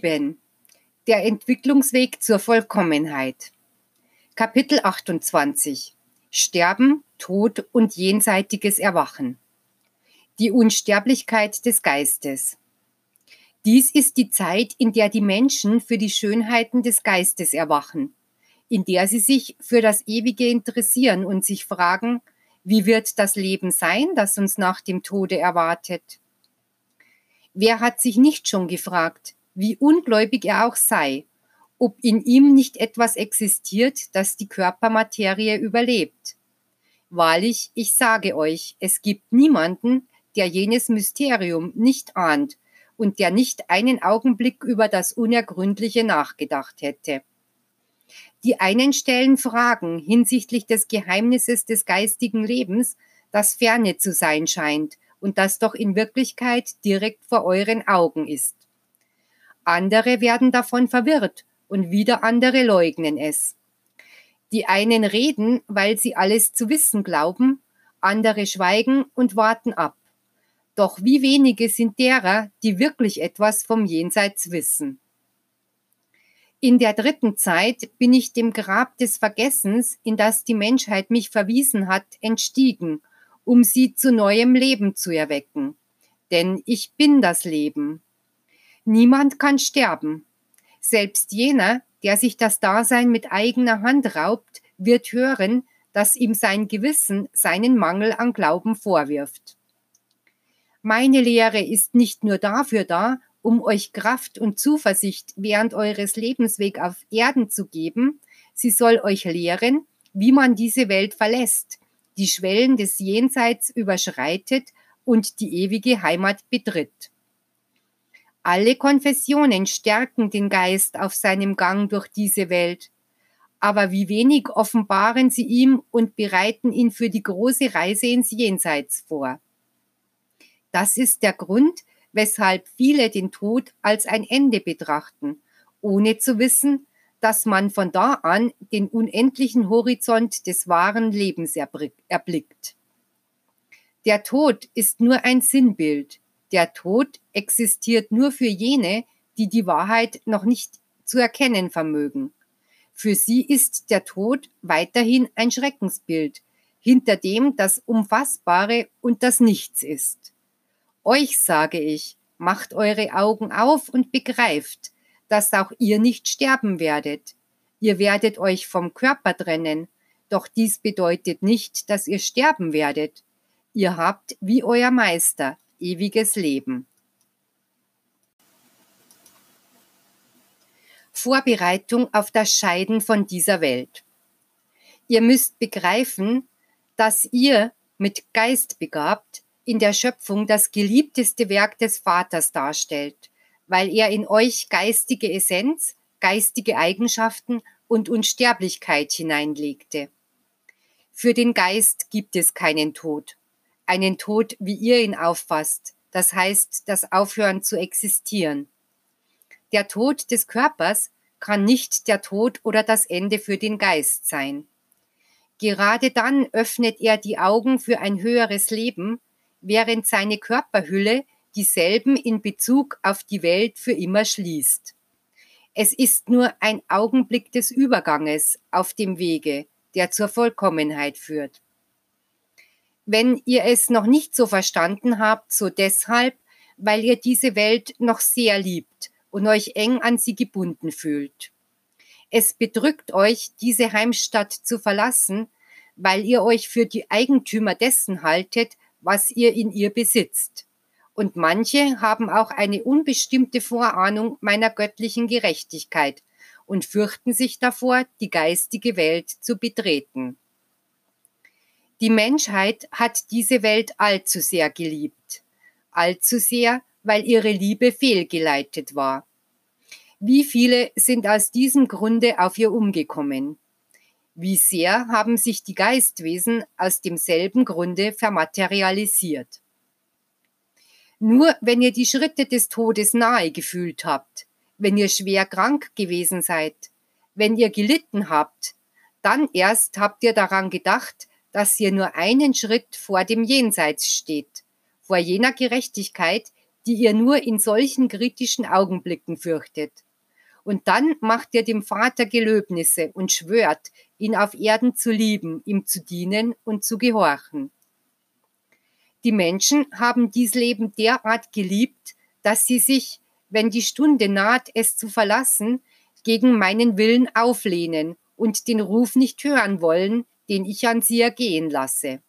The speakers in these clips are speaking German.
7. Der Entwicklungsweg zur Vollkommenheit. Kapitel 28. Sterben, Tod und jenseitiges Erwachen. Die Unsterblichkeit des Geistes. Dies ist die Zeit, in der die Menschen für die Schönheiten des Geistes erwachen, in der sie sich für das Ewige interessieren und sich fragen, wie wird das Leben sein, das uns nach dem Tode erwartet? Wer hat sich nicht schon gefragt, wie ungläubig er auch sei, ob in ihm nicht etwas existiert, das die Körpermaterie überlebt? Wahrlich, ich sage euch, es gibt niemanden, der jenes Mysterium nicht ahnt und der nicht einen Augenblick über das Unergründliche nachgedacht hätte. Die einen stellen Fragen hinsichtlich des Geheimnisses des geistigen Lebens, das ferne zu sein scheint und das doch in Wirklichkeit direkt vor euren Augen ist. Andere werden davon verwirrt und wieder andere leugnen es. Die einen reden, weil sie alles zu wissen glauben, andere schweigen und warten ab. Doch wie wenige sind derer, die wirklich etwas vom Jenseits wissen. In der dritten Zeit bin ich dem Grab des Vergessens, in das die Menschheit mich verwiesen hat, entstiegen, um sie zu neuem Leben zu erwecken. Denn ich bin das Leben. Niemand kann sterben. Selbst jener, der sich das Dasein mit eigener Hand raubt, wird hören, dass ihm sein Gewissen seinen Mangel an Glauben vorwirft. Meine Lehre ist nicht nur dafür da, um euch Kraft und Zuversicht während eures Lebensweg auf Erden zu geben, sie soll euch lehren, wie man diese Welt verlässt, die Schwellen des Jenseits überschreitet und die ewige Heimat betritt. Alle Konfessionen stärken den Geist auf seinem Gang durch diese Welt, aber wie wenig offenbaren sie ihm und bereiten ihn für die große Reise ins Jenseits vor. Das ist der Grund, weshalb viele den Tod als ein Ende betrachten, ohne zu wissen, dass man von da an den unendlichen Horizont des wahren Lebens erblickt. Der Tod ist nur ein Sinnbild, der Tod existiert nur für jene, die die Wahrheit noch nicht zu erkennen vermögen. Für sie ist der Tod weiterhin ein Schreckensbild, hinter dem das Unfassbare und das Nichts ist. Euch sage ich, macht eure Augen auf und begreift, dass auch ihr nicht sterben werdet. Ihr werdet euch vom Körper trennen, doch dies bedeutet nicht, dass ihr sterben werdet. Ihr habt, wie euer Meister, ewiges Leben. Vorbereitung auf das Scheiden von dieser Welt. Ihr müsst begreifen, dass ihr mit Geist begabt in der Schöpfung das geliebteste Werk des Vaters darstellt, weil er in euch geistige Essenz, geistige Eigenschaften und Unsterblichkeit hineinlegte. Für den Geist gibt es keinen Tod einen Tod, wie ihr ihn auffasst, das heißt das Aufhören zu existieren. Der Tod des Körpers kann nicht der Tod oder das Ende für den Geist sein. Gerade dann öffnet er die Augen für ein höheres Leben, während seine Körperhülle dieselben in Bezug auf die Welt für immer schließt. Es ist nur ein Augenblick des Überganges auf dem Wege, der zur Vollkommenheit führt. Wenn ihr es noch nicht so verstanden habt, so deshalb, weil ihr diese Welt noch sehr liebt und euch eng an sie gebunden fühlt. Es bedrückt euch, diese Heimstatt zu verlassen, weil ihr euch für die Eigentümer dessen haltet, was ihr in ihr besitzt. Und manche haben auch eine unbestimmte Vorahnung meiner göttlichen Gerechtigkeit und fürchten sich davor, die geistige Welt zu betreten. Die Menschheit hat diese Welt allzu sehr geliebt. Allzu sehr, weil ihre Liebe fehlgeleitet war. Wie viele sind aus diesem Grunde auf ihr umgekommen? Wie sehr haben sich die Geistwesen aus demselben Grunde vermaterialisiert? Nur wenn ihr die Schritte des Todes nahe gefühlt habt, wenn ihr schwer krank gewesen seid, wenn ihr gelitten habt, dann erst habt ihr daran gedacht, dass ihr nur einen Schritt vor dem Jenseits steht, vor jener Gerechtigkeit, die ihr nur in solchen kritischen Augenblicken fürchtet. Und dann macht ihr dem Vater Gelöbnisse und schwört, ihn auf Erden zu lieben, ihm zu dienen und zu gehorchen. Die Menschen haben dies Leben derart geliebt, dass sie sich, wenn die Stunde naht, es zu verlassen, gegen meinen Willen auflehnen und den Ruf nicht hören wollen, den ich an sie ergehen lasse.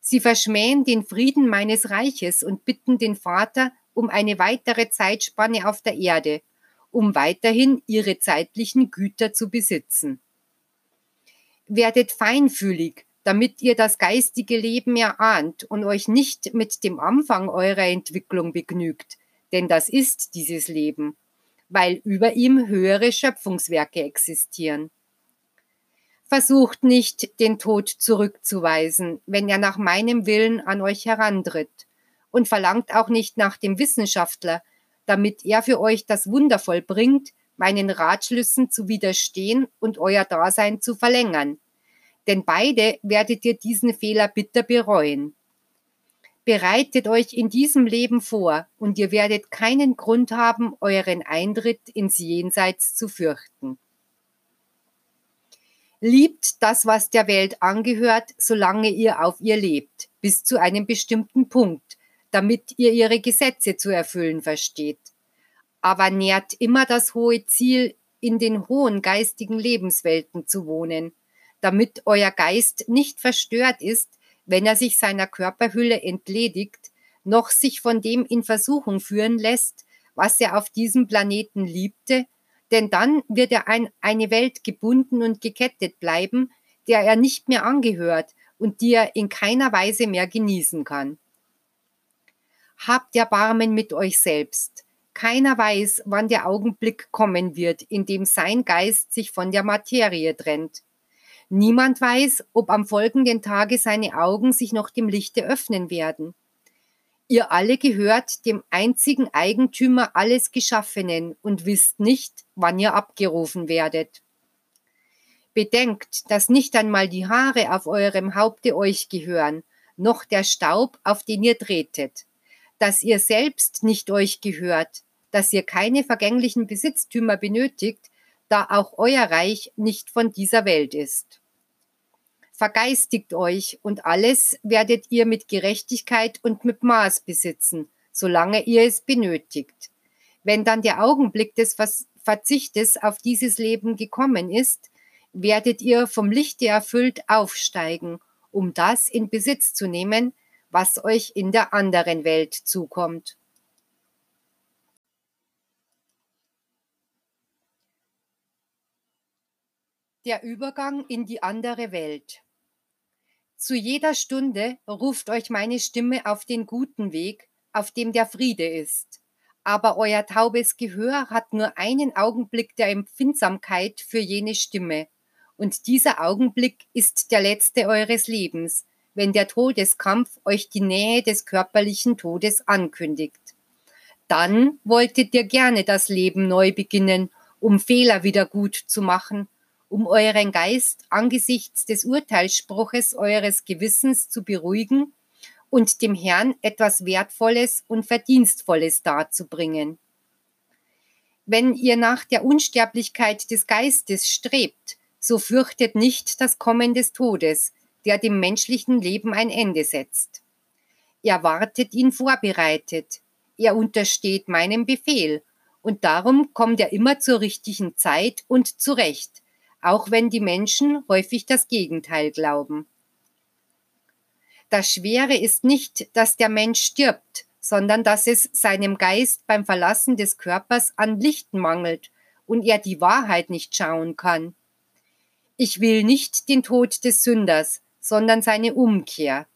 Sie verschmähen den Frieden meines Reiches und bitten den Vater um eine weitere Zeitspanne auf der Erde, um weiterhin ihre zeitlichen Güter zu besitzen. Werdet feinfühlig, damit ihr das geistige Leben erahnt und euch nicht mit dem Anfang eurer Entwicklung begnügt, denn das ist dieses Leben, weil über ihm höhere Schöpfungswerke existieren. Versucht nicht, den Tod zurückzuweisen, wenn er nach meinem Willen an euch herantritt, und verlangt auch nicht nach dem Wissenschaftler, damit er für euch das Wunder vollbringt, meinen Ratschlüssen zu widerstehen und euer Dasein zu verlängern, denn beide werdet ihr diesen Fehler bitter bereuen. Bereitet euch in diesem Leben vor, und ihr werdet keinen Grund haben, euren Eintritt ins Jenseits zu fürchten. Liebt das, was der Welt angehört, solange ihr auf ihr lebt, bis zu einem bestimmten Punkt, damit ihr ihre Gesetze zu erfüllen versteht. Aber nährt immer das hohe Ziel, in den hohen geistigen Lebenswelten zu wohnen, damit euer Geist nicht verstört ist, wenn er sich seiner Körperhülle entledigt, noch sich von dem in Versuchung führen lässt, was er auf diesem Planeten liebte, denn dann wird er an eine Welt gebunden und gekettet bleiben, der er nicht mehr angehört und die er in keiner Weise mehr genießen kann. Habt Erbarmen mit euch selbst. Keiner weiß, wann der Augenblick kommen wird, in dem sein Geist sich von der Materie trennt. Niemand weiß, ob am folgenden Tage seine Augen sich noch dem Lichte öffnen werden. Ihr alle gehört dem einzigen Eigentümer alles Geschaffenen und wisst nicht, wann ihr abgerufen werdet. Bedenkt, dass nicht einmal die Haare auf eurem Haupte euch gehören, noch der Staub, auf den ihr tretet, dass ihr selbst nicht euch gehört, dass ihr keine vergänglichen Besitztümer benötigt, da auch euer Reich nicht von dieser Welt ist. Vergeistigt euch und alles werdet ihr mit Gerechtigkeit und mit Maß besitzen, solange ihr es benötigt. Wenn dann der Augenblick des Verzichtes auf dieses Leben gekommen ist, werdet ihr vom Lichte erfüllt aufsteigen, um das in Besitz zu nehmen, was euch in der anderen Welt zukommt. Der Übergang in die andere Welt. Zu jeder Stunde ruft euch meine Stimme auf den guten Weg, auf dem der Friede ist. Aber euer taubes Gehör hat nur einen Augenblick der Empfindsamkeit für jene Stimme. Und dieser Augenblick ist der letzte eures Lebens, wenn der Todeskampf euch die Nähe des körperlichen Todes ankündigt. Dann wolltet ihr gerne das Leben neu beginnen, um Fehler wieder gut zu machen um euren Geist angesichts des Urteilsspruches eures Gewissens zu beruhigen und dem Herrn etwas Wertvolles und Verdienstvolles darzubringen. Wenn ihr nach der Unsterblichkeit des Geistes strebt, so fürchtet nicht das Kommen des Todes, der dem menschlichen Leben ein Ende setzt. Er wartet ihn vorbereitet, er untersteht meinem Befehl, und darum kommt er immer zur richtigen Zeit und zurecht, auch wenn die Menschen häufig das Gegenteil glauben. Das Schwere ist nicht, dass der Mensch stirbt, sondern dass es seinem Geist beim Verlassen des Körpers an Licht mangelt und er die Wahrheit nicht schauen kann. Ich will nicht den Tod des Sünders, sondern seine Umkehr.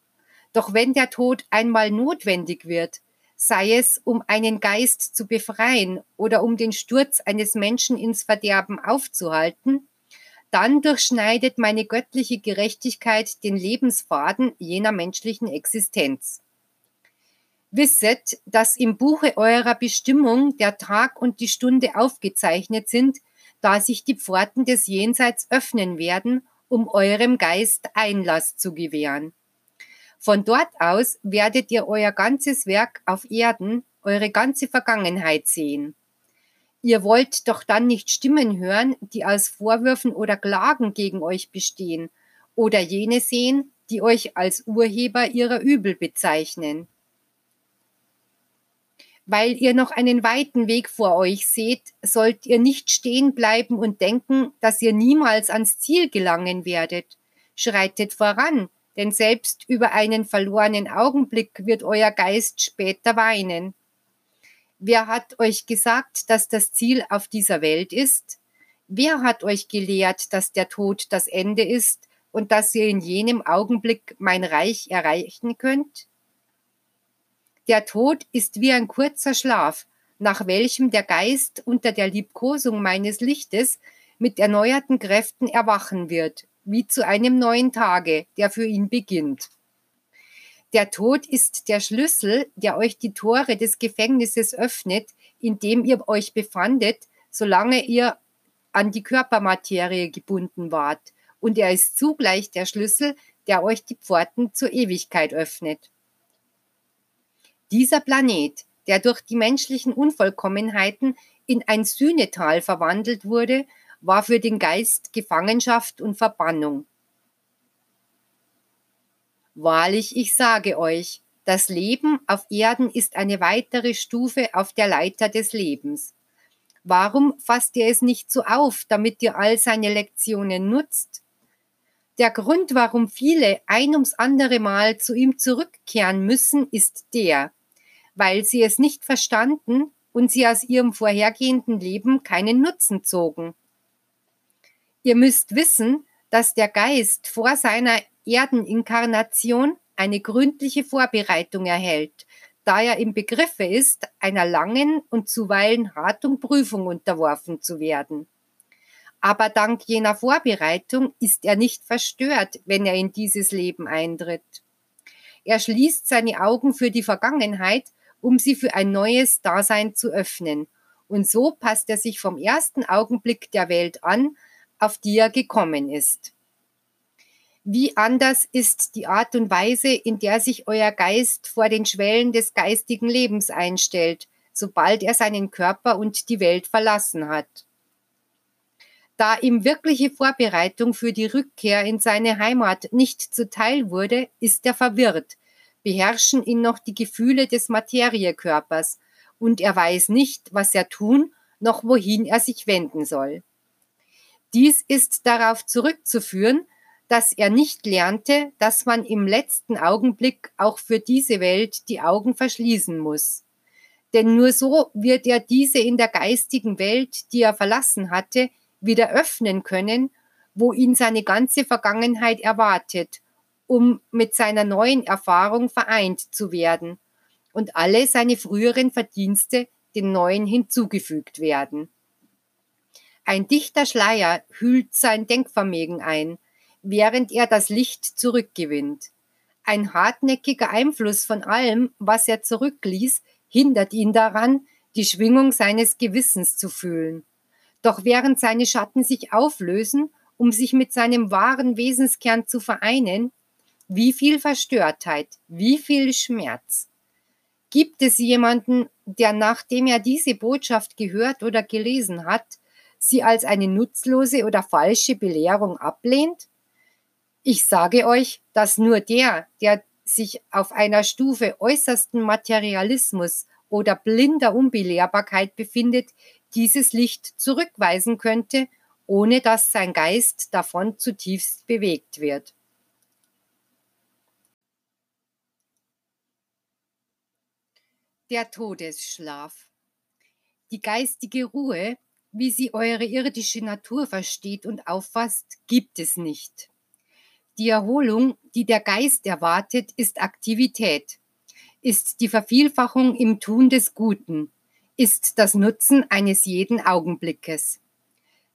Doch wenn der Tod einmal notwendig wird, sei es um einen Geist zu befreien oder um den Sturz eines Menschen ins Verderben aufzuhalten, dann durchschneidet meine göttliche Gerechtigkeit den Lebensfaden jener menschlichen Existenz. Wisset, dass im Buche eurer Bestimmung der Tag und die Stunde aufgezeichnet sind, da sich die Pforten des Jenseits öffnen werden, um eurem Geist Einlass zu gewähren. Von dort aus werdet ihr euer ganzes Werk auf Erden eure ganze Vergangenheit sehen. Ihr wollt doch dann nicht Stimmen hören, die aus Vorwürfen oder Klagen gegen euch bestehen, oder jene sehen, die euch als Urheber ihrer Übel bezeichnen. Weil ihr noch einen weiten Weg vor euch seht, sollt ihr nicht stehen bleiben und denken, dass ihr niemals ans Ziel gelangen werdet. Schreitet voran, denn selbst über einen verlorenen Augenblick wird euer Geist später weinen. Wer hat euch gesagt, dass das Ziel auf dieser Welt ist? Wer hat euch gelehrt, dass der Tod das Ende ist und dass ihr in jenem Augenblick mein Reich erreichen könnt? Der Tod ist wie ein kurzer Schlaf, nach welchem der Geist unter der Liebkosung meines Lichtes mit erneuerten Kräften erwachen wird, wie zu einem neuen Tage, der für ihn beginnt. Der Tod ist der Schlüssel, der euch die Tore des Gefängnisses öffnet, in dem ihr euch befandet, solange ihr an die Körpermaterie gebunden wart. Und er ist zugleich der Schlüssel, der euch die Pforten zur Ewigkeit öffnet. Dieser Planet, der durch die menschlichen Unvollkommenheiten in ein Sühnetal verwandelt wurde, war für den Geist Gefangenschaft und Verbannung. Wahrlich, ich sage euch, das Leben auf Erden ist eine weitere Stufe auf der Leiter des Lebens. Warum fasst ihr es nicht so auf, damit ihr all seine Lektionen nutzt? Der Grund, warum viele ein ums andere Mal zu ihm zurückkehren müssen, ist der, weil sie es nicht verstanden und sie aus ihrem vorhergehenden Leben keinen Nutzen zogen. Ihr müsst wissen, dass der Geist vor seiner Erdeninkarnation eine gründliche Vorbereitung erhält, da er im Begriffe ist, einer langen und zuweilen harten Prüfung unterworfen zu werden. Aber dank jener Vorbereitung ist er nicht verstört, wenn er in dieses Leben eintritt. Er schließt seine Augen für die Vergangenheit, um sie für ein neues Dasein zu öffnen. Und so passt er sich vom ersten Augenblick der Welt an, auf die er gekommen ist. Wie anders ist die Art und Weise, in der sich euer Geist vor den Schwellen des geistigen Lebens einstellt, sobald er seinen Körper und die Welt verlassen hat. Da ihm wirkliche Vorbereitung für die Rückkehr in seine Heimat nicht zuteil wurde, ist er verwirrt, beherrschen ihn noch die Gefühle des Materiekörpers, und er weiß nicht, was er tun, noch wohin er sich wenden soll. Dies ist darauf zurückzuführen, dass er nicht lernte, dass man im letzten Augenblick auch für diese Welt die Augen verschließen muss. Denn nur so wird er diese in der geistigen Welt, die er verlassen hatte, wieder öffnen können, wo ihn seine ganze Vergangenheit erwartet, um mit seiner neuen Erfahrung vereint zu werden und alle seine früheren Verdienste den neuen hinzugefügt werden. Ein dichter Schleier hüllt sein Denkvermögen ein, während er das Licht zurückgewinnt. Ein hartnäckiger Einfluss von allem, was er zurückließ, hindert ihn daran, die Schwingung seines Gewissens zu fühlen. Doch während seine Schatten sich auflösen, um sich mit seinem wahren Wesenskern zu vereinen, wie viel Verstörtheit, wie viel Schmerz. Gibt es jemanden, der nachdem er diese Botschaft gehört oder gelesen hat, sie als eine nutzlose oder falsche Belehrung ablehnt? Ich sage euch, dass nur der, der sich auf einer Stufe äußersten Materialismus oder blinder Unbelehrbarkeit befindet, dieses Licht zurückweisen könnte, ohne dass sein Geist davon zutiefst bewegt wird. Der Todesschlaf. Die geistige Ruhe, wie sie eure irdische Natur versteht und auffasst, gibt es nicht. Die Erholung, die der Geist erwartet, ist Aktivität, ist die Vervielfachung im Tun des Guten, ist das Nutzen eines jeden Augenblickes.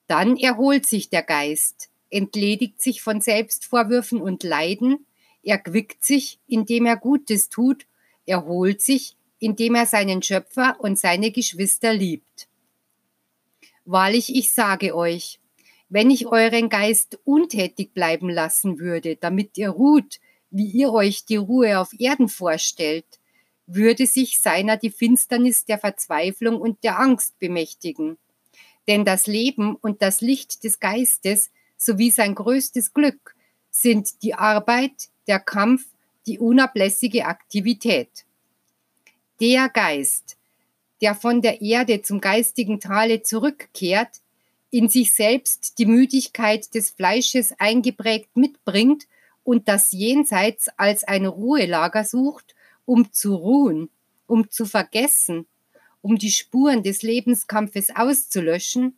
Dann erholt sich der Geist, entledigt sich von Selbstvorwürfen und Leiden, erquickt sich, indem er Gutes tut, erholt sich, indem er seinen Schöpfer und seine Geschwister liebt. Wahrlich, ich sage euch, wenn ich euren Geist untätig bleiben lassen würde, damit ihr ruht, wie ihr euch die Ruhe auf Erden vorstellt, würde sich seiner die Finsternis der Verzweiflung und der Angst bemächtigen. Denn das Leben und das Licht des Geistes sowie sein größtes Glück sind die Arbeit, der Kampf, die unablässige Aktivität. Der Geist, der von der Erde zum geistigen Tale zurückkehrt, in sich selbst die Müdigkeit des Fleisches eingeprägt mitbringt und das Jenseits als ein Ruhelager sucht, um zu ruhen, um zu vergessen, um die Spuren des Lebenskampfes auszulöschen,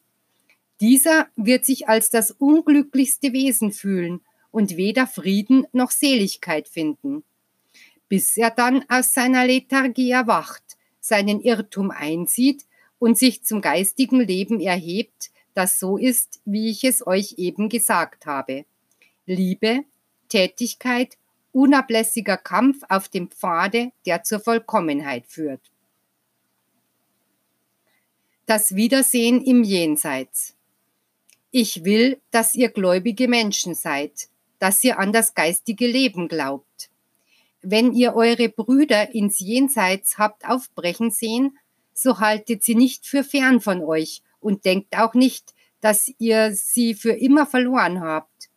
dieser wird sich als das unglücklichste Wesen fühlen und weder Frieden noch Seligkeit finden, bis er dann aus seiner Lethargie erwacht, seinen Irrtum einsieht und sich zum geistigen Leben erhebt, das so ist, wie ich es euch eben gesagt habe. Liebe, Tätigkeit, unablässiger Kampf auf dem Pfade, der zur Vollkommenheit führt. Das Wiedersehen im Jenseits. Ich will, dass ihr gläubige Menschen seid, dass ihr an das geistige Leben glaubt. Wenn ihr eure Brüder ins Jenseits habt aufbrechen sehen, so haltet sie nicht für fern von euch und denkt auch nicht, dass ihr sie für immer verloren habt.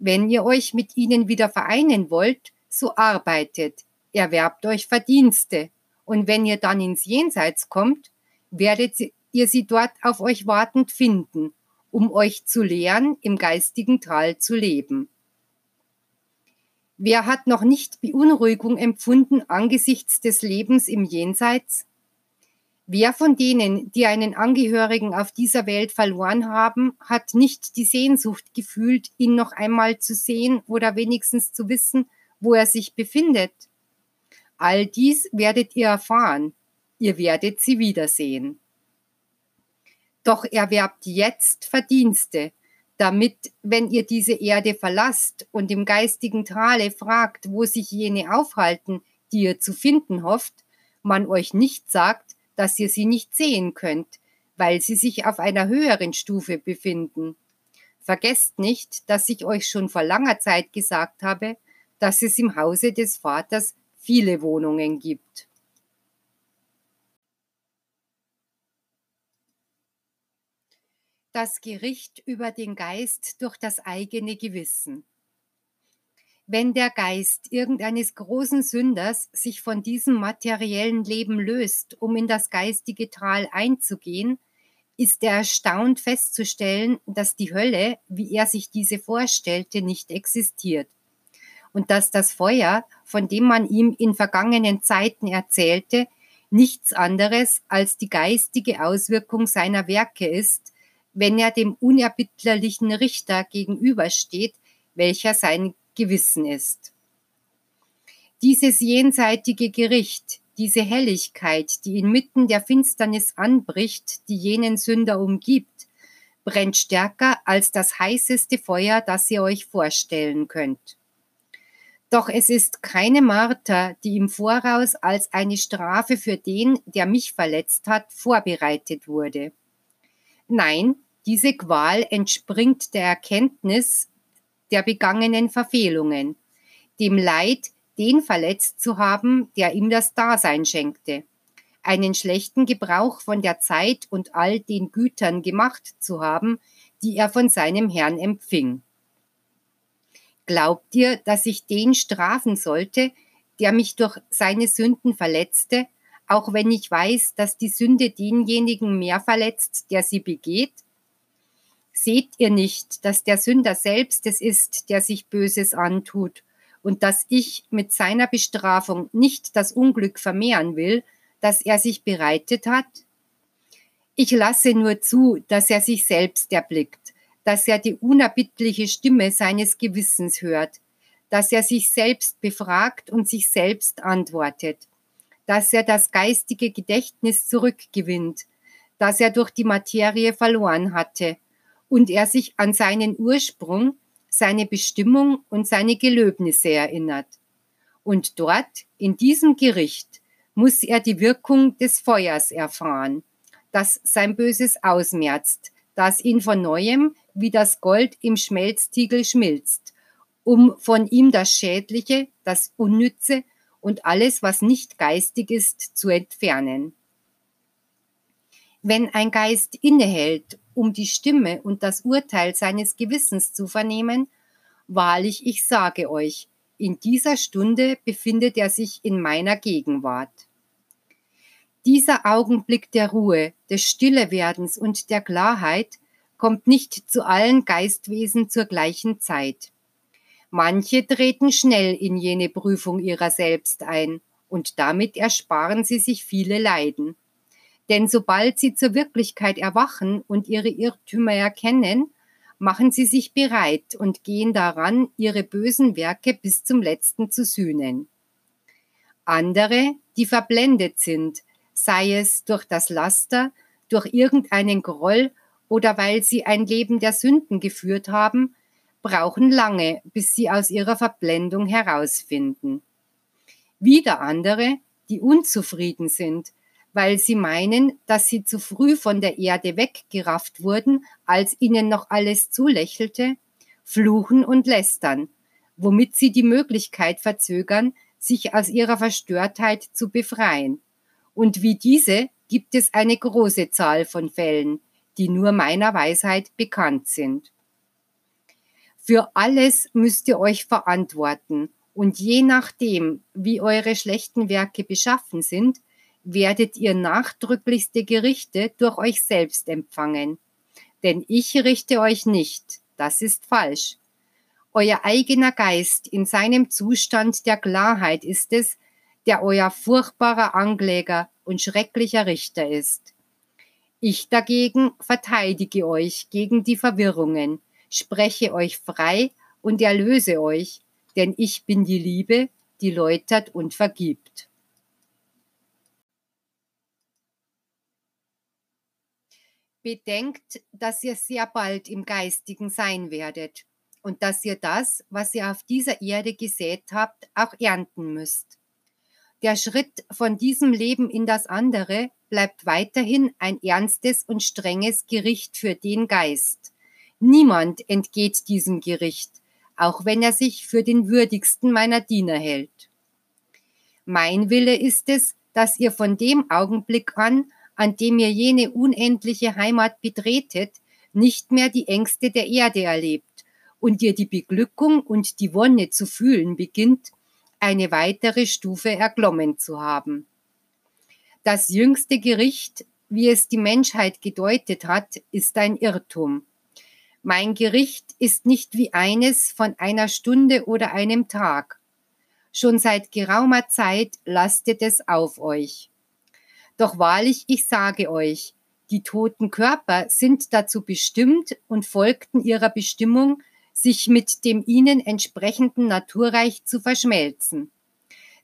Wenn ihr euch mit ihnen wieder vereinen wollt, so arbeitet, erwerbt euch Verdienste, und wenn ihr dann ins Jenseits kommt, werdet ihr sie dort auf euch wartend finden, um euch zu lehren, im geistigen Tal zu leben. Wer hat noch nicht Beunruhigung empfunden angesichts des Lebens im Jenseits? Wer von denen, die einen Angehörigen auf dieser Welt verloren haben, hat nicht die Sehnsucht gefühlt, ihn noch einmal zu sehen oder wenigstens zu wissen, wo er sich befindet? All dies werdet ihr erfahren. Ihr werdet sie wiedersehen. Doch erwerbt jetzt Verdienste, damit, wenn ihr diese Erde verlasst und im geistigen Tale fragt, wo sich jene aufhalten, die ihr zu finden hofft, man euch nicht sagt, dass ihr sie nicht sehen könnt, weil sie sich auf einer höheren Stufe befinden. Vergesst nicht, dass ich euch schon vor langer Zeit gesagt habe, dass es im Hause des Vaters viele Wohnungen gibt. das Gericht über den Geist durch das eigene Gewissen. Wenn der Geist irgendeines großen Sünders sich von diesem materiellen Leben löst, um in das geistige Tal einzugehen, ist er erstaunt festzustellen, dass die Hölle, wie er sich diese vorstellte, nicht existiert. Und dass das Feuer, von dem man ihm in vergangenen Zeiten erzählte, nichts anderes als die geistige Auswirkung seiner Werke ist, wenn er dem unerbittlerlichen Richter gegenübersteht, welcher sein Gewissen ist. Dieses jenseitige Gericht, diese Helligkeit, die inmitten der Finsternis anbricht, die jenen Sünder umgibt, brennt stärker als das heißeste Feuer, das ihr euch vorstellen könnt. Doch es ist keine Marter, die im Voraus als eine Strafe für den, der mich verletzt hat, vorbereitet wurde. Nein, diese Qual entspringt der Erkenntnis der begangenen Verfehlungen, dem Leid, den verletzt zu haben, der ihm das Dasein schenkte, einen schlechten Gebrauch von der Zeit und all den Gütern gemacht zu haben, die er von seinem Herrn empfing. Glaubt ihr, dass ich den strafen sollte, der mich durch seine Sünden verletzte, auch wenn ich weiß, dass die Sünde denjenigen mehr verletzt, der sie begeht? Seht ihr nicht, dass der Sünder selbst es ist, der sich Böses antut, und dass ich mit seiner Bestrafung nicht das Unglück vermehren will, das er sich bereitet hat? Ich lasse nur zu, dass er sich selbst erblickt, dass er die unerbittliche Stimme seines Gewissens hört, dass er sich selbst befragt und sich selbst antwortet, dass er das geistige Gedächtnis zurückgewinnt, das er durch die Materie verloren hatte, und er sich an seinen Ursprung, seine Bestimmung und seine Gelöbnisse erinnert. Und dort, in diesem Gericht, muss er die Wirkung des Feuers erfahren, das sein Böses ausmerzt, das ihn von neuem wie das Gold im Schmelztiegel schmilzt, um von ihm das Schädliche, das Unnütze und alles, was nicht geistig ist, zu entfernen. Wenn ein Geist innehält, um die Stimme und das Urteil seines Gewissens zu vernehmen, wahrlich, ich sage euch, in dieser Stunde befindet er sich in meiner Gegenwart. Dieser Augenblick der Ruhe, des Stillewerdens und der Klarheit kommt nicht zu allen Geistwesen zur gleichen Zeit. Manche treten schnell in jene Prüfung ihrer selbst ein, und damit ersparen sie sich viele Leiden. Denn sobald sie zur Wirklichkeit erwachen und ihre Irrtümer erkennen, machen sie sich bereit und gehen daran, ihre bösen Werke bis zum letzten zu sühnen. Andere, die verblendet sind, sei es durch das Laster, durch irgendeinen Groll oder weil sie ein Leben der Sünden geführt haben, brauchen lange, bis sie aus ihrer Verblendung herausfinden. Wieder andere, die unzufrieden sind, weil sie meinen, dass sie zu früh von der Erde weggerafft wurden, als ihnen noch alles zulächelte, fluchen und lästern, womit sie die Möglichkeit verzögern, sich aus ihrer Verstörtheit zu befreien. Und wie diese gibt es eine große Zahl von Fällen, die nur meiner Weisheit bekannt sind. Für alles müsst ihr euch verantworten, und je nachdem, wie eure schlechten Werke beschaffen sind, werdet ihr nachdrücklichste Gerichte durch euch selbst empfangen. Denn ich richte euch nicht, das ist falsch. Euer eigener Geist in seinem Zustand der Klarheit ist es, der euer furchtbarer Ankläger und schrecklicher Richter ist. Ich dagegen verteidige euch gegen die Verwirrungen, spreche euch frei und erlöse euch, denn ich bin die Liebe, die läutert und vergibt. Bedenkt, dass ihr sehr bald im Geistigen sein werdet und dass ihr das, was ihr auf dieser Erde gesät habt, auch ernten müsst. Der Schritt von diesem Leben in das andere bleibt weiterhin ein ernstes und strenges Gericht für den Geist. Niemand entgeht diesem Gericht, auch wenn er sich für den würdigsten meiner Diener hält. Mein Wille ist es, dass ihr von dem Augenblick an, an dem ihr jene unendliche Heimat betretet, nicht mehr die Ängste der Erde erlebt und ihr die Beglückung und die Wonne zu fühlen beginnt, eine weitere Stufe erklommen zu haben. Das jüngste Gericht, wie es die Menschheit gedeutet hat, ist ein Irrtum. Mein Gericht ist nicht wie eines von einer Stunde oder einem Tag. Schon seit geraumer Zeit lastet es auf euch. Doch wahrlich, ich sage euch, die toten Körper sind dazu bestimmt und folgten ihrer Bestimmung, sich mit dem ihnen entsprechenden Naturreich zu verschmelzen.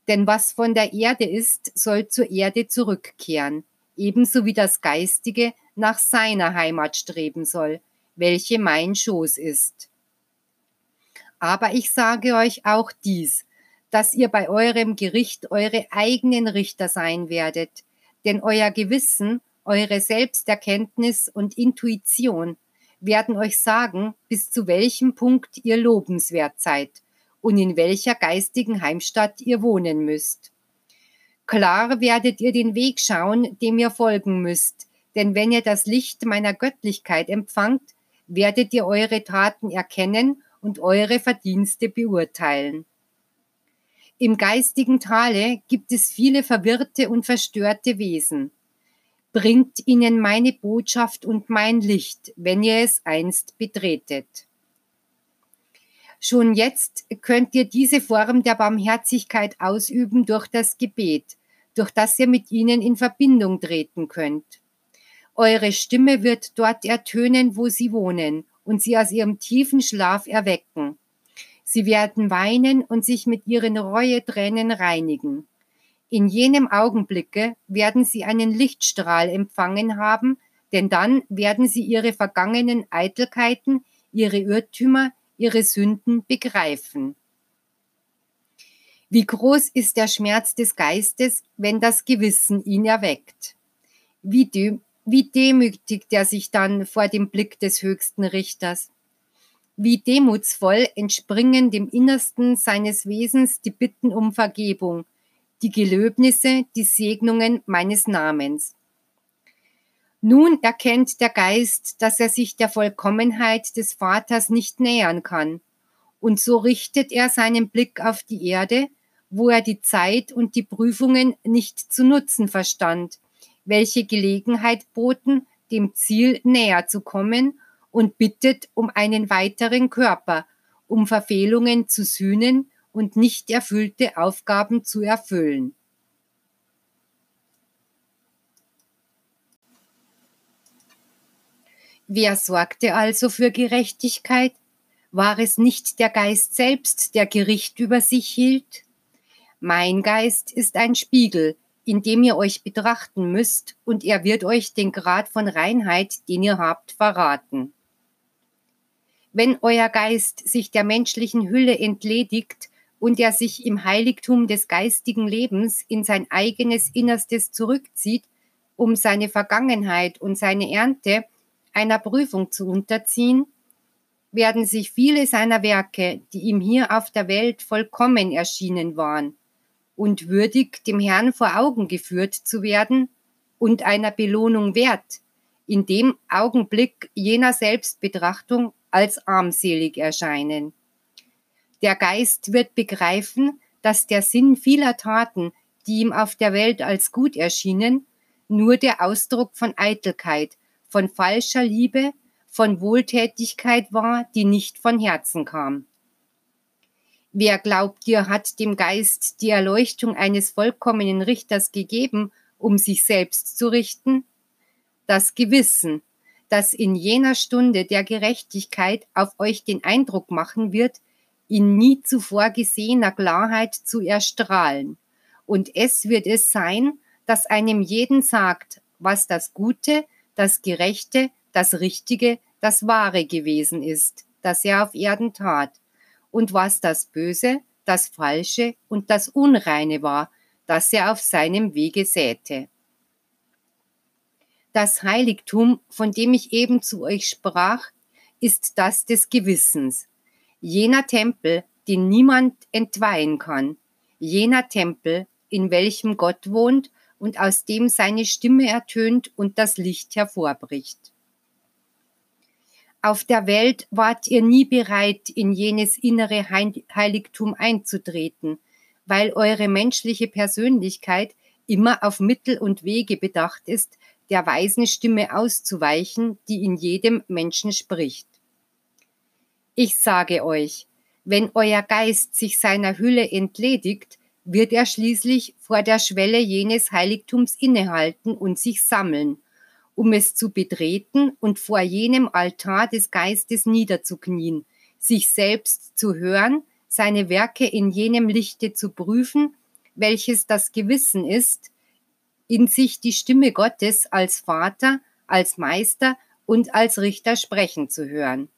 Denn was von der Erde ist, soll zur Erde zurückkehren, ebenso wie das Geistige nach seiner Heimat streben soll, welche mein Schoß ist. Aber ich sage euch auch dies, dass ihr bei eurem Gericht eure eigenen Richter sein werdet, denn euer Gewissen, eure Selbsterkenntnis und Intuition werden euch sagen, bis zu welchem Punkt ihr lobenswert seid und in welcher geistigen Heimstatt ihr wohnen müsst. Klar werdet ihr den Weg schauen, dem ihr folgen müsst, denn wenn ihr das Licht meiner Göttlichkeit empfangt, werdet ihr eure Taten erkennen und eure Verdienste beurteilen. Im geistigen Tale gibt es viele verwirrte und verstörte Wesen. Bringt ihnen meine Botschaft und mein Licht, wenn ihr es einst betretet. Schon jetzt könnt ihr diese Form der Barmherzigkeit ausüben durch das Gebet, durch das ihr mit ihnen in Verbindung treten könnt. Eure Stimme wird dort ertönen, wo sie wohnen, und sie aus ihrem tiefen Schlaf erwecken. Sie werden weinen und sich mit ihren Reue-Tränen reinigen. In jenem Augenblicke werden sie einen Lichtstrahl empfangen haben, denn dann werden sie ihre vergangenen Eitelkeiten, ihre Irrtümer, ihre Sünden begreifen. Wie groß ist der Schmerz des Geistes, wenn das Gewissen ihn erweckt? Wie, de wie demütigt er sich dann vor dem Blick des höchsten Richters? Wie demutsvoll entspringen dem Innersten seines Wesens die Bitten um Vergebung, die Gelöbnisse, die Segnungen meines Namens. Nun erkennt der Geist, dass er sich der Vollkommenheit des Vaters nicht nähern kann, und so richtet er seinen Blick auf die Erde, wo er die Zeit und die Prüfungen nicht zu nutzen verstand, welche Gelegenheit boten, dem Ziel näher zu kommen und bittet um einen weiteren Körper, um Verfehlungen zu sühnen und nicht erfüllte Aufgaben zu erfüllen. Wer sorgte also für Gerechtigkeit? War es nicht der Geist selbst, der Gericht über sich hielt? Mein Geist ist ein Spiegel, in dem ihr euch betrachten müsst, und er wird euch den Grad von Reinheit, den ihr habt, verraten. Wenn euer Geist sich der menschlichen Hülle entledigt und er sich im Heiligtum des geistigen Lebens in sein eigenes Innerstes zurückzieht, um seine Vergangenheit und seine Ernte einer Prüfung zu unterziehen, werden sich viele seiner Werke, die ihm hier auf der Welt vollkommen erschienen waren, und würdig dem Herrn vor Augen geführt zu werden und einer Belohnung wert, in dem Augenblick jener Selbstbetrachtung als armselig erscheinen. Der Geist wird begreifen, dass der Sinn vieler Taten, die ihm auf der Welt als gut erschienen, nur der Ausdruck von Eitelkeit, von falscher Liebe, von Wohltätigkeit war, die nicht von Herzen kam. Wer glaubt ihr, hat dem Geist die Erleuchtung eines vollkommenen Richters gegeben, um sich selbst zu richten? Das Gewissen, das in jener Stunde der Gerechtigkeit auf euch den Eindruck machen wird, in nie zuvor gesehener Klarheit zu erstrahlen. Und es wird es sein, das einem jeden sagt, was das Gute, das Gerechte, das Richtige, das Wahre gewesen ist, das er auf Erden tat, und was das Böse, das Falsche und das Unreine war, das er auf seinem Wege säte. Das Heiligtum, von dem ich eben zu euch sprach, ist das des Gewissens. Jener Tempel, den niemand entweihen kann. Jener Tempel, in welchem Gott wohnt und aus dem seine Stimme ertönt und das Licht hervorbricht. Auf der Welt wart ihr nie bereit, in jenes innere Heiligtum einzutreten, weil eure menschliche Persönlichkeit immer auf Mittel und Wege bedacht ist, der weisen Stimme auszuweichen, die in jedem Menschen spricht. Ich sage euch, wenn euer Geist sich seiner Hülle entledigt, wird er schließlich vor der Schwelle jenes Heiligtums innehalten und sich sammeln, um es zu betreten und vor jenem Altar des Geistes niederzuknien, sich selbst zu hören, seine Werke in jenem Lichte zu prüfen, welches das Gewissen ist, in sich die Stimme Gottes als Vater, als Meister und als Richter sprechen zu hören.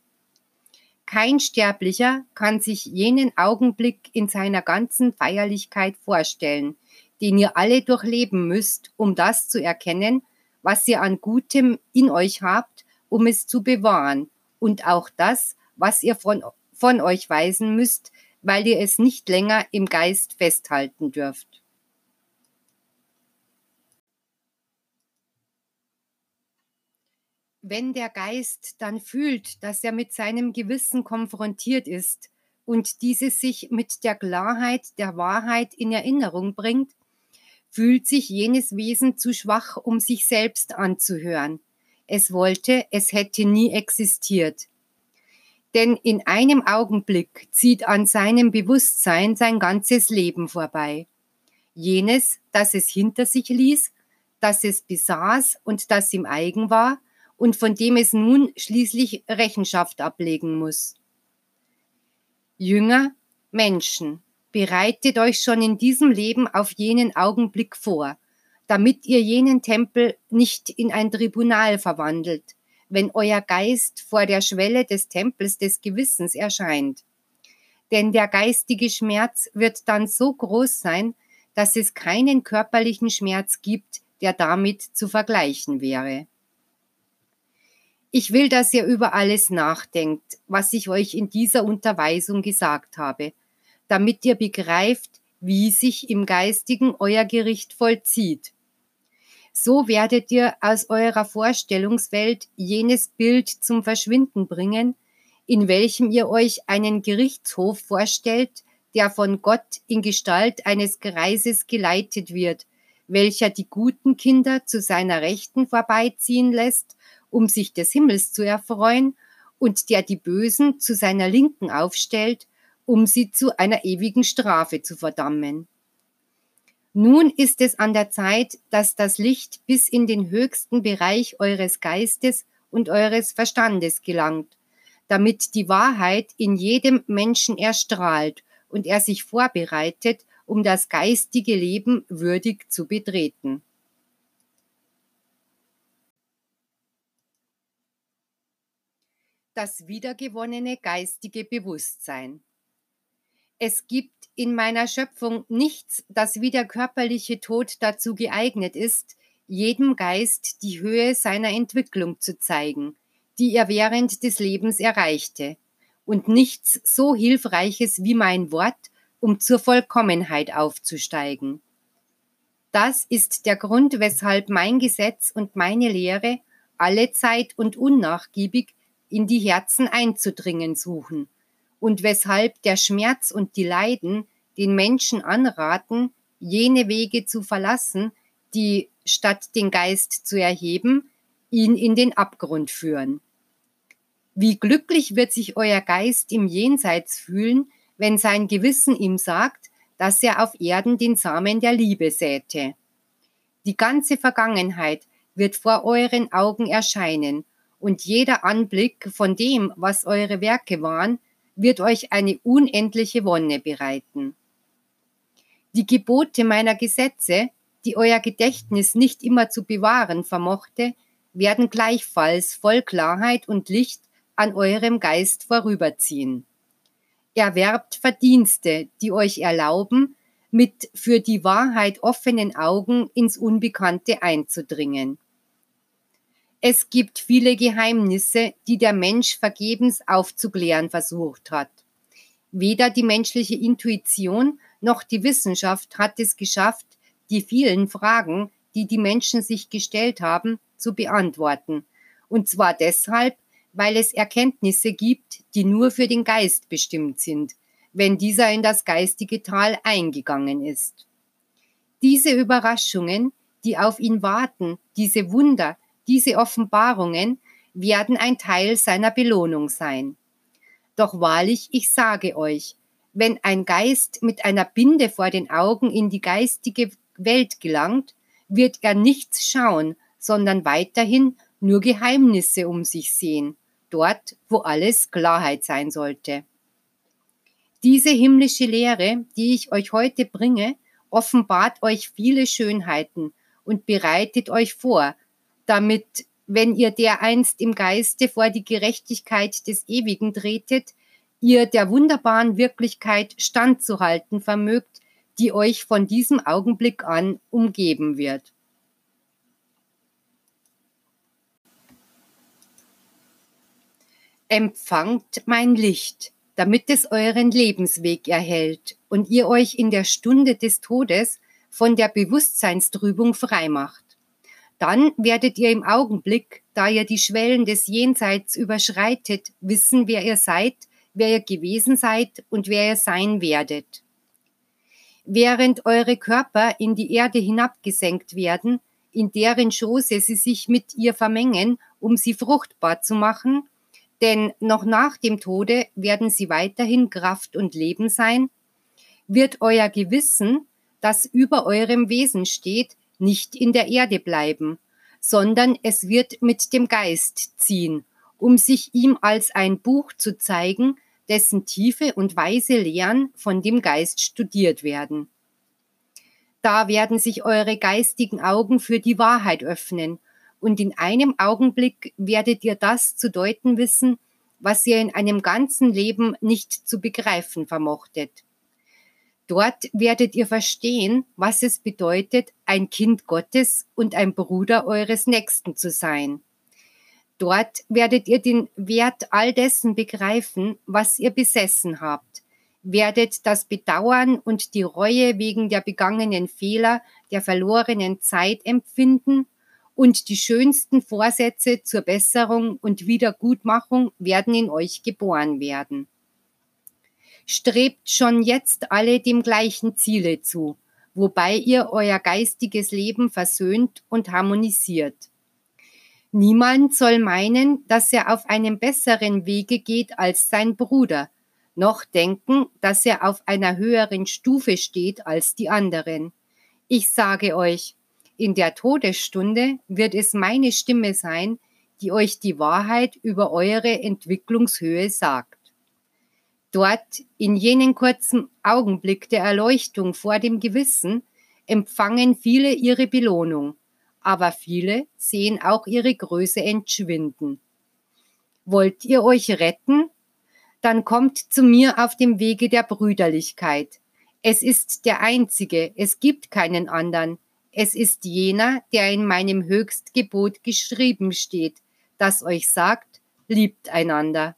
Kein Sterblicher kann sich jenen Augenblick in seiner ganzen Feierlichkeit vorstellen, den ihr alle durchleben müsst, um das zu erkennen, was ihr an Gutem in euch habt, um es zu bewahren, und auch das, was ihr von, von euch weisen müsst, weil ihr es nicht länger im Geist festhalten dürft. Wenn der Geist dann fühlt, dass er mit seinem Gewissen konfrontiert ist und dieses sich mit der Klarheit der Wahrheit in Erinnerung bringt, fühlt sich jenes Wesen zu schwach, um sich selbst anzuhören. Es wollte, es hätte nie existiert. Denn in einem Augenblick zieht an seinem Bewusstsein sein ganzes Leben vorbei. Jenes, das es hinter sich ließ, das es besaß und das ihm eigen war, und von dem es nun schließlich Rechenschaft ablegen muss. Jünger, Menschen, bereitet euch schon in diesem Leben auf jenen Augenblick vor, damit ihr jenen Tempel nicht in ein Tribunal verwandelt, wenn euer Geist vor der Schwelle des Tempels des Gewissens erscheint. Denn der geistige Schmerz wird dann so groß sein, dass es keinen körperlichen Schmerz gibt, der damit zu vergleichen wäre. Ich will, dass ihr über alles nachdenkt, was ich euch in dieser Unterweisung gesagt habe, damit ihr begreift, wie sich im Geistigen euer Gericht vollzieht. So werdet ihr aus eurer Vorstellungswelt jenes Bild zum Verschwinden bringen, in welchem ihr euch einen Gerichtshof vorstellt, der von Gott in Gestalt eines Greises geleitet wird, welcher die guten Kinder zu seiner Rechten vorbeiziehen lässt, um sich des Himmels zu erfreuen, und der die Bösen zu seiner Linken aufstellt, um sie zu einer ewigen Strafe zu verdammen. Nun ist es an der Zeit, dass das Licht bis in den höchsten Bereich eures Geistes und eures Verstandes gelangt, damit die Wahrheit in jedem Menschen erstrahlt und er sich vorbereitet, um das geistige Leben würdig zu betreten. Das wiedergewonnene geistige Bewusstsein. Es gibt in meiner Schöpfung nichts, das wie der körperliche Tod dazu geeignet ist, jedem Geist die Höhe seiner Entwicklung zu zeigen, die er während des Lebens erreichte, und nichts so Hilfreiches wie mein Wort, um zur Vollkommenheit aufzusteigen. Das ist der Grund, weshalb mein Gesetz und meine Lehre alle Zeit und unnachgiebig in die Herzen einzudringen suchen und weshalb der Schmerz und die Leiden den Menschen anraten, jene Wege zu verlassen, die statt den Geist zu erheben, ihn in den Abgrund führen. Wie glücklich wird sich euer Geist im Jenseits fühlen, wenn sein Gewissen ihm sagt, dass er auf Erden den Samen der Liebe säte. Die ganze Vergangenheit wird vor euren Augen erscheinen, und jeder Anblick von dem, was eure Werke waren, wird euch eine unendliche Wonne bereiten. Die Gebote meiner Gesetze, die euer Gedächtnis nicht immer zu bewahren vermochte, werden gleichfalls voll Klarheit und Licht an eurem Geist vorüberziehen. Erwerbt Verdienste, die euch erlauben, mit für die Wahrheit offenen Augen ins Unbekannte einzudringen. Es gibt viele Geheimnisse, die der Mensch vergebens aufzuklären versucht hat. Weder die menschliche Intuition noch die Wissenschaft hat es geschafft, die vielen Fragen, die die Menschen sich gestellt haben, zu beantworten. Und zwar deshalb, weil es Erkenntnisse gibt, die nur für den Geist bestimmt sind, wenn dieser in das geistige Tal eingegangen ist. Diese Überraschungen, die auf ihn warten, diese Wunder, diese Offenbarungen werden ein Teil seiner Belohnung sein. Doch wahrlich, ich sage euch, wenn ein Geist mit einer Binde vor den Augen in die geistige Welt gelangt, wird er nichts schauen, sondern weiterhin nur Geheimnisse um sich sehen, dort, wo alles Klarheit sein sollte. Diese himmlische Lehre, die ich euch heute bringe, offenbart euch viele Schönheiten und bereitet euch vor, damit, wenn ihr dereinst im Geiste vor die Gerechtigkeit des Ewigen tretet, ihr der wunderbaren Wirklichkeit standzuhalten vermögt, die euch von diesem Augenblick an umgeben wird. Empfangt mein Licht, damit es euren Lebensweg erhält und ihr euch in der Stunde des Todes von der Bewusstseinstrübung freimacht. Dann werdet ihr im Augenblick, da ihr die Schwellen des Jenseits überschreitet, wissen, wer ihr seid, wer ihr gewesen seid und wer ihr sein werdet. Während eure Körper in die Erde hinabgesenkt werden, in deren Schoße sie sich mit ihr vermengen, um sie fruchtbar zu machen, denn noch nach dem Tode werden sie weiterhin Kraft und Leben sein, wird euer Gewissen, das über eurem Wesen steht, nicht in der Erde bleiben, sondern es wird mit dem Geist ziehen, um sich ihm als ein Buch zu zeigen, dessen tiefe und weise Lehren von dem Geist studiert werden. Da werden sich eure geistigen Augen für die Wahrheit öffnen, und in einem Augenblick werdet ihr das zu deuten wissen, was ihr in einem ganzen Leben nicht zu begreifen vermochtet. Dort werdet ihr verstehen, was es bedeutet, ein Kind Gottes und ein Bruder eures Nächsten zu sein. Dort werdet ihr den Wert all dessen begreifen, was ihr besessen habt, werdet das Bedauern und die Reue wegen der begangenen Fehler, der verlorenen Zeit empfinden und die schönsten Vorsätze zur Besserung und Wiedergutmachung werden in euch geboren werden. Strebt schon jetzt alle dem gleichen Ziele zu, wobei ihr euer geistiges Leben versöhnt und harmonisiert. Niemand soll meinen, dass er auf einem besseren Wege geht als sein Bruder, noch denken, dass er auf einer höheren Stufe steht als die anderen. Ich sage euch, in der Todesstunde wird es meine Stimme sein, die euch die Wahrheit über eure Entwicklungshöhe sagt. Dort, in jenen kurzen Augenblick der Erleuchtung vor dem Gewissen, empfangen viele ihre Belohnung, aber viele sehen auch ihre Größe entschwinden. Wollt ihr euch retten? Dann kommt zu mir auf dem Wege der Brüderlichkeit. Es ist der einzige, es gibt keinen anderen. Es ist jener, der in meinem Höchstgebot geschrieben steht, das euch sagt, liebt einander.